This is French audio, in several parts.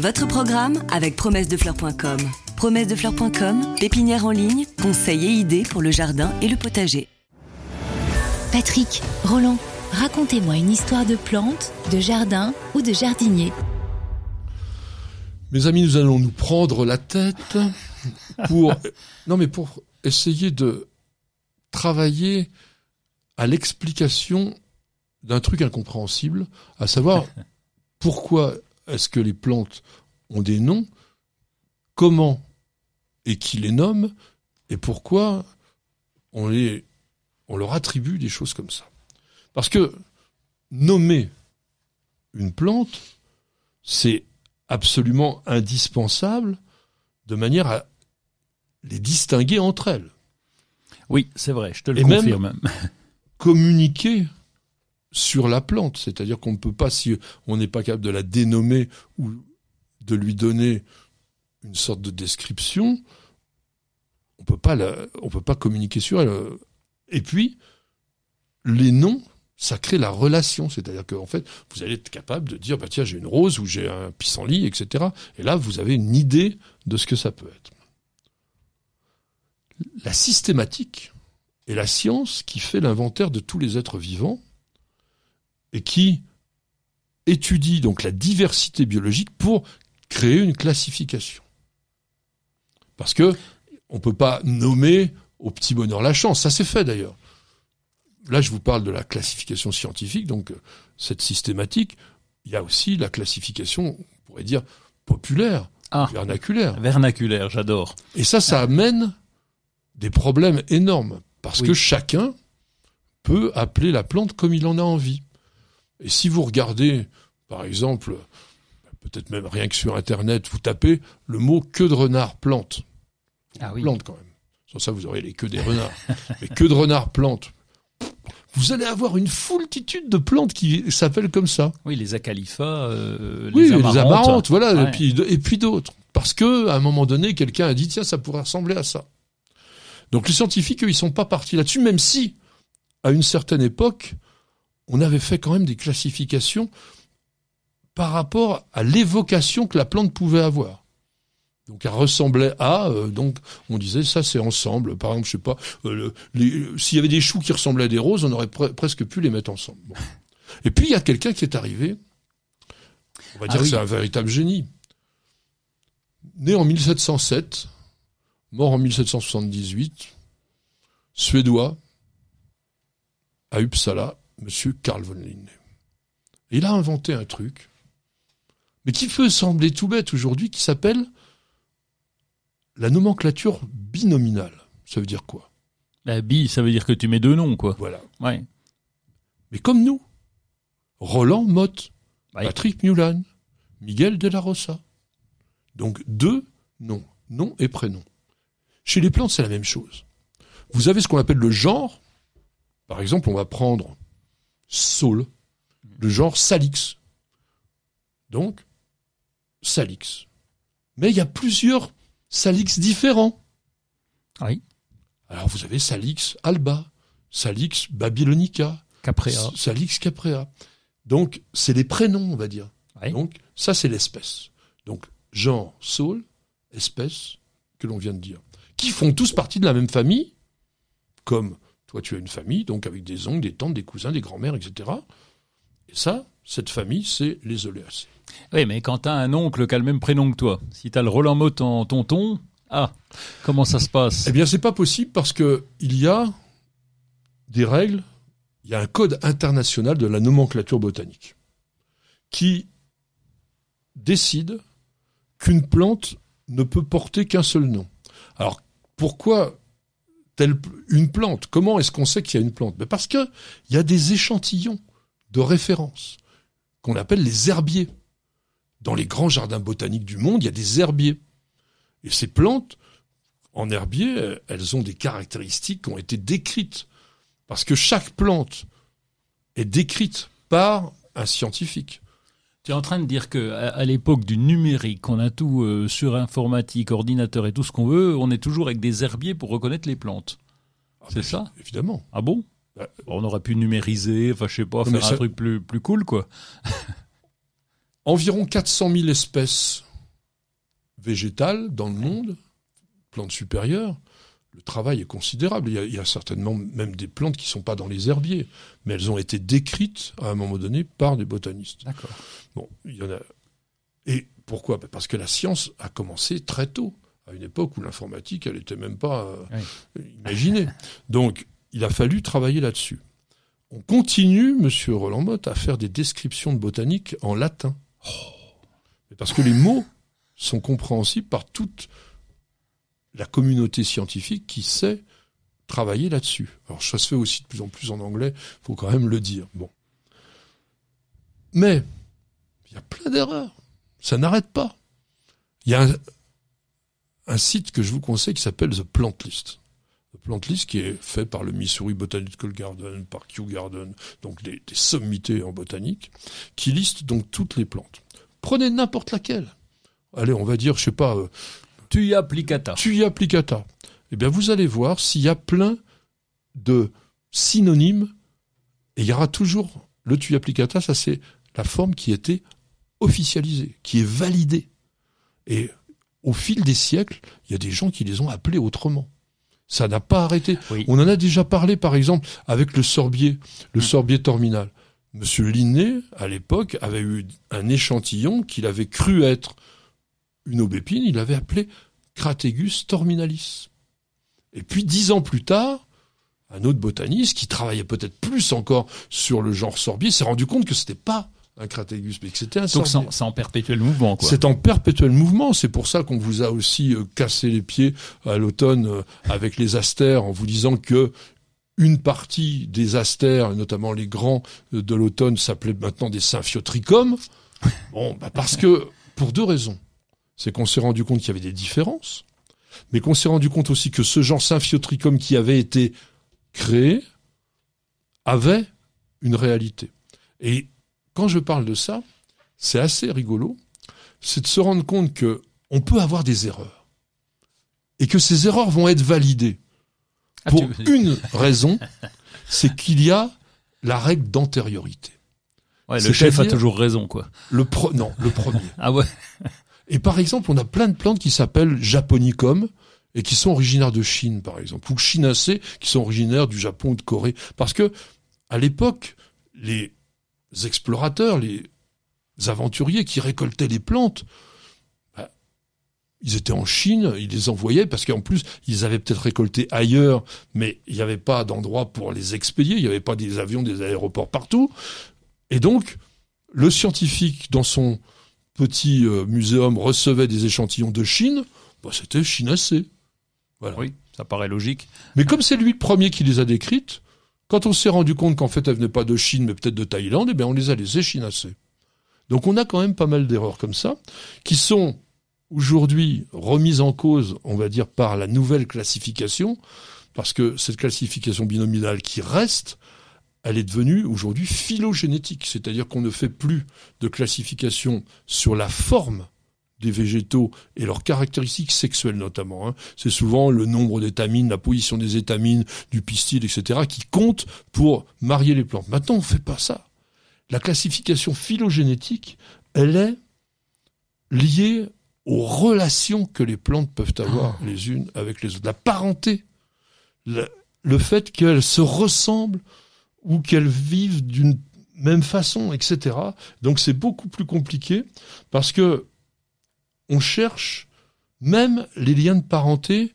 Votre programme avec promessedefleurs.com. Promessedefleurs.com, pépinière en ligne, conseils et idées pour le jardin et le potager. Patrick, Roland, racontez-moi une histoire de plante, de jardin ou de jardinier. Mes amis, nous allons nous prendre la tête pour, non mais pour essayer de travailler à l'explication d'un truc incompréhensible, à savoir pourquoi est-ce que les plantes ont des noms, comment et qui les nomme, et pourquoi on, les, on leur attribue des choses comme ça. Parce que nommer une plante, c'est absolument indispensable de manière à les distinguer entre elles. Oui, c'est vrai, je te le Et même- confirme. communiquer sur la plante. C'est-à-dire qu'on ne peut pas, si on n'est pas capable de la dénommer ou de lui donner une sorte de description, on peut peut pas communiquer sur elle. Et puis, les noms, ça crée la relation. C'est-à-dire qu'en fait, vous allez être capable de dire, bah tiens, j'ai une rose ou j'ai un pissenlit, etc. Et là, vous avez une idée de ce que ça peut être. La systématique, et la science qui fait l'inventaire de tous les êtres vivants qui étudie donc la diversité biologique pour créer une classification. Parce que on peut pas nommer au petit bonheur la chance, ça c'est fait d'ailleurs. Là, je vous parle de la classification scientifique, donc euh, cette systématique. Il y a aussi la classification, on pourrait dire populaire, Ah. vernaculaire. Vernaculaire, j'adore. Et ça, ça amène des problèmes énormes. Parce Oui. que chacun peut appeler la plante comme il en a envie. Et si vous regardez, par exemple, peut-être même rien que sur Internet, vous tapez le mot queue de renard plante. Ah oui. Plante quand même. Sans ça, vous aurez les queues des renards. Mais queue de renard plante. Vous allez avoir une foultitude de plantes qui s'appellent comme ça. Oui, les acalifas, euh, Oui, les amarantes. les amarantes, voilà, Ouais. et puis, et puis d'autres. Parce que, à un moment donné, quelqu'un a dit, tiens, ça pourrait ressembler à ça. Donc les scientifiques, eux, ils sont pas partis là-dessus, même si, à une certaine époque, on avait fait quand même des classifications par rapport à l'évocation que la plante pouvait avoir. Donc elle ressemblait à, euh, donc on disait ça c'est ensemble. Par exemple, je sais pas, euh, le- s'il y avait des choux qui ressemblaient à des roses, on aurait pre- presque pu les mettre ensemble. Bon. Et puis il y a quelqu'un qui est arrivé, on va Ah dire que oui. c'est un véritable génie. Né en 1707, mort en 1778, suédois, à Uppsala, monsieur Carl von Linné. Il a inventé un truc, mais qui peut sembler tout bête aujourd'hui, qui s'appelle la nomenclature binominale. Ça veut dire quoi? La bi, ça veut dire que tu mets deux noms, quoi. Voilà. Ouais. Mais comme nous, Roland Mott, Ouais. Patrick Mulan, Miguel de la Rosa. Donc deux noms, nom et prénom. Chez les plantes, c'est la même chose. Vous avez ce qu'on appelle le genre. Par exemple, on va prendre Saul, le genre Salix. Donc, Salix. Mais il y a plusieurs Salix différents. Oui. Alors vous avez Salix alba, Salix babylonica, Caprea. Salix caprea. Donc, c'est les prénoms, on va dire. Oui. Donc, ça, c'est l'espèce. Donc, genre, saule, espèce, que l'on vient de dire. Qui font tous partie de la même famille, comme toi, tu as une famille, donc avec des oncles, des tantes, des cousins, des grands-mères, etc. Et ça, cette famille, c'est les oléacées. Oui, mais quand t'as un oncle qui a le même prénom que toi, si t'as le Roland Mott en tonton, ah, comment ça se passe? Eh bien, c'est pas possible parce que il y a des règles, il y a un code international de la nomenclature botanique qui décide qu'une plante ne peut porter qu'un seul nom. Alors, pourquoi telle une plante Comment est-ce qu'on sait qu'il y a une plante? Ben Parce que il y a des échantillons de référence qu'on appelle les herbiers. Dans les grands jardins botaniques du monde, il y a des herbiers. Et ces plantes, en herbier, euh, elles ont des caractéristiques qui ont été décrites. Parce que chaque plante est décrite par un scientifique. Tu es en train de dire que à, à l'époque du numérique, on a tout euh, sur informatique, ordinateur et tout ce qu'on veut, on est toujours avec des herbiers pour reconnaître les plantes. Ah, C'est ça? Évidemment. Ah bon? Bah, On aurait pu numériser, enfin je sais pas, faire un ça- truc plus plus cool quoi. Environ 400 000 espèces végétales dans le monde, plantes supérieures, le travail est considérable. Il y, a, il y a certainement même des plantes qui ne sont pas dans les herbiers, mais elles ont été décrites à un moment donné par des botanistes. D'accord. Bon, il y en a. Et pourquoi? Ben Parce que la science a commencé très tôt, à une époque où l'informatique, elle n'était même pas euh, imaginée. Donc, il a fallu travailler là-dessus. On continue, Monsieur Roland Motte, à faire des descriptions de botanique en latin. Mais parce que les mots sont compréhensibles par toute la communauté scientifique qui sait travailler là-dessus. Alors ça se fait aussi de plus en plus en anglais, faut quand même le dire. Mais il y a plein d'erreurs. Ça n'arrête pas. Il y a un, site que je vous conseille qui s'appelle The Plant List. The Plant List qui est fait par le Missouri Botanical Garden, par Kew Garden, donc des, des sommités en botanique, qui liste donc toutes les plantes. Prenez n'importe laquelle. Allez, on va dire, je sais pas, euh, Tuya plicata. Tuya plicata. Eh bien, vous allez voir s'il y a plein de synonymes, et il y aura toujours le Tuya plicata, ça c'est la forme qui était officialisée, qui est validée. Et au fil des siècles, il y a des gens qui les ont appelés autrement. Ça n'a pas arrêté. Oui. On en a déjà parlé, par exemple, avec le sorbier, le Mm. sorbier terminal. Monsieur Linné, à l'époque, avait eu un échantillon qu'il avait cru être une aubépine, il l'avait appelé Crategus terminalis. Et puis, dix ans plus tard, un autre botaniste qui travaillait peut-être plus encore sur le genre sorbier s'est rendu compte que c'était pas un Crategus, mais que c'était un Donc c'est sorbier. en, c'est en perpétuel mouvement, quoi. C'est en perpétuel mouvement. C'est pour ça qu'on vous a aussi euh, cassé les pieds à l'automne euh, avec les astères en vous disant que une partie des astères, notamment les grands euh, de l'automne, s'appelaient maintenant des symphiotrichomes. Bon, bah parce que pour deux raisons. C'est qu'on s'est rendu compte qu'il y avait des différences, mais qu'on s'est rendu compte aussi que ce genre symphiotrichome qui avait été créé avait une réalité. Et quand je parle de ça, c'est assez rigolo, c'est de se rendre compte que on peut avoir des erreurs et que ces erreurs vont être validées Ah, pour tu- une raison, c'est qu'il y a la règle d'antériorité. Ouais, le chef a toujours raison, quoi. Le pro, non, le premier. Ah ouais. Et par exemple, on a plein de plantes qui s'appellent japonicum et qui sont originaires de Chine, par exemple, ou chinacées qui sont originaires du Japon ou de Corée. Parce que, à l'époque, les explorateurs, les aventuriers qui récoltaient les plantes, bah, ils étaient en Chine, ils les envoyaient parce qu'en plus, ils avaient peut-être récolté ailleurs, mais il n'y avait pas d'endroit pour les expédier, il n'y avait pas des avions, des aéroports partout. Et donc, le scientifique, dans son petit euh, muséum, recevait des échantillons de Chine, bah, c'était chinacé. Voilà. Oui, ça paraît logique. Mais comme c'est lui le premier qui les a décrites, quand on s'est rendu compte qu'en fait elles venaient pas de Chine mais peut-être de Thaïlande, eh bien on les a laissées chinacées. Donc on a quand même pas mal d'erreurs comme ça, qui sont aujourd'hui remises en cause, on va dire, par la nouvelle classification, parce que cette classification binominale qui reste, elle est devenue aujourd'hui phylogénétique, c'est-à-dire qu'on ne fait plus de classification sur la forme des végétaux et leurs caractéristiques sexuelles notamment. hein. C'est souvent le nombre d'étamines, la position des étamines, du pistil, etc., qui compte pour marier les plantes. Maintenant, on ne fait pas ça. La classification phylogénétique, elle est liée aux relations que les plantes peuvent avoir les unes avec les autres. La parenté, le, le fait qu'elles se ressemblent ou qu'elles vivent d'une même façon, etc. Donc c'est beaucoup plus compliqué parce que on cherche même les liens de parenté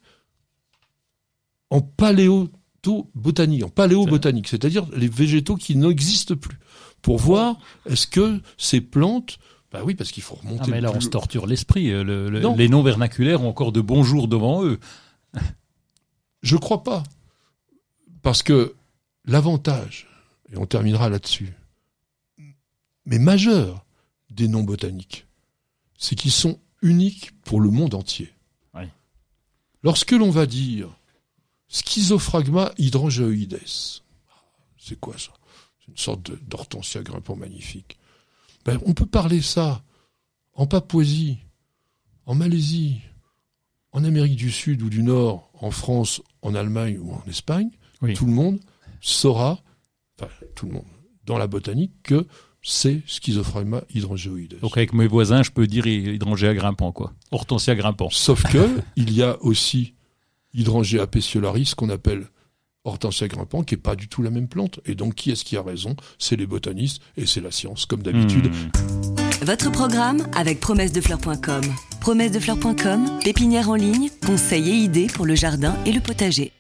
en paléobotanique, en paléobotanique, c'est-à-dire les végétaux qui n'existent plus, pour voir est-ce que ces plantes, bah oui, parce qu'il faut remonter. Ah, mais là, on se torture l'esprit. euh, le- le- Non. les noms vernaculaires ont encore de bons jours devant eux. Je crois pas, parce que l'avantage, et on terminera là-dessus, mais majeur des noms botaniques, c'est qu'ils sont uniques pour le monde entier. Oui. Lorsque l'on va dire Schizophragma hydrangeoides, c'est quoi ça? C'est une sorte d'hortensia grimpant magnifique. Ben, on peut parler ça en Papouasie, en Malaisie, en Amérique du Sud ou du Nord, en France, en Allemagne ou en Espagne. Oui. Tout le monde saura, enfin tout le monde, dans la botanique, que c'est Schizophragma hydrangeoides. Donc avec mes voisins, je peux dire hydrangea grimpant, quoi. Hortensia grimpant. Sauf que il y a aussi hydrangea pétiolaris qu'on appelle Hortensia grimpant, qui est pas du tout la même plante. Et donc, qui est-ce qui a raison? C'est les botanistes et c'est la science, comme d'habitude. Hmm. Votre programme avec promessedefleurs.com. Promessedefleurs.com, pépinière en ligne, conseils et idées pour le jardin et le potager.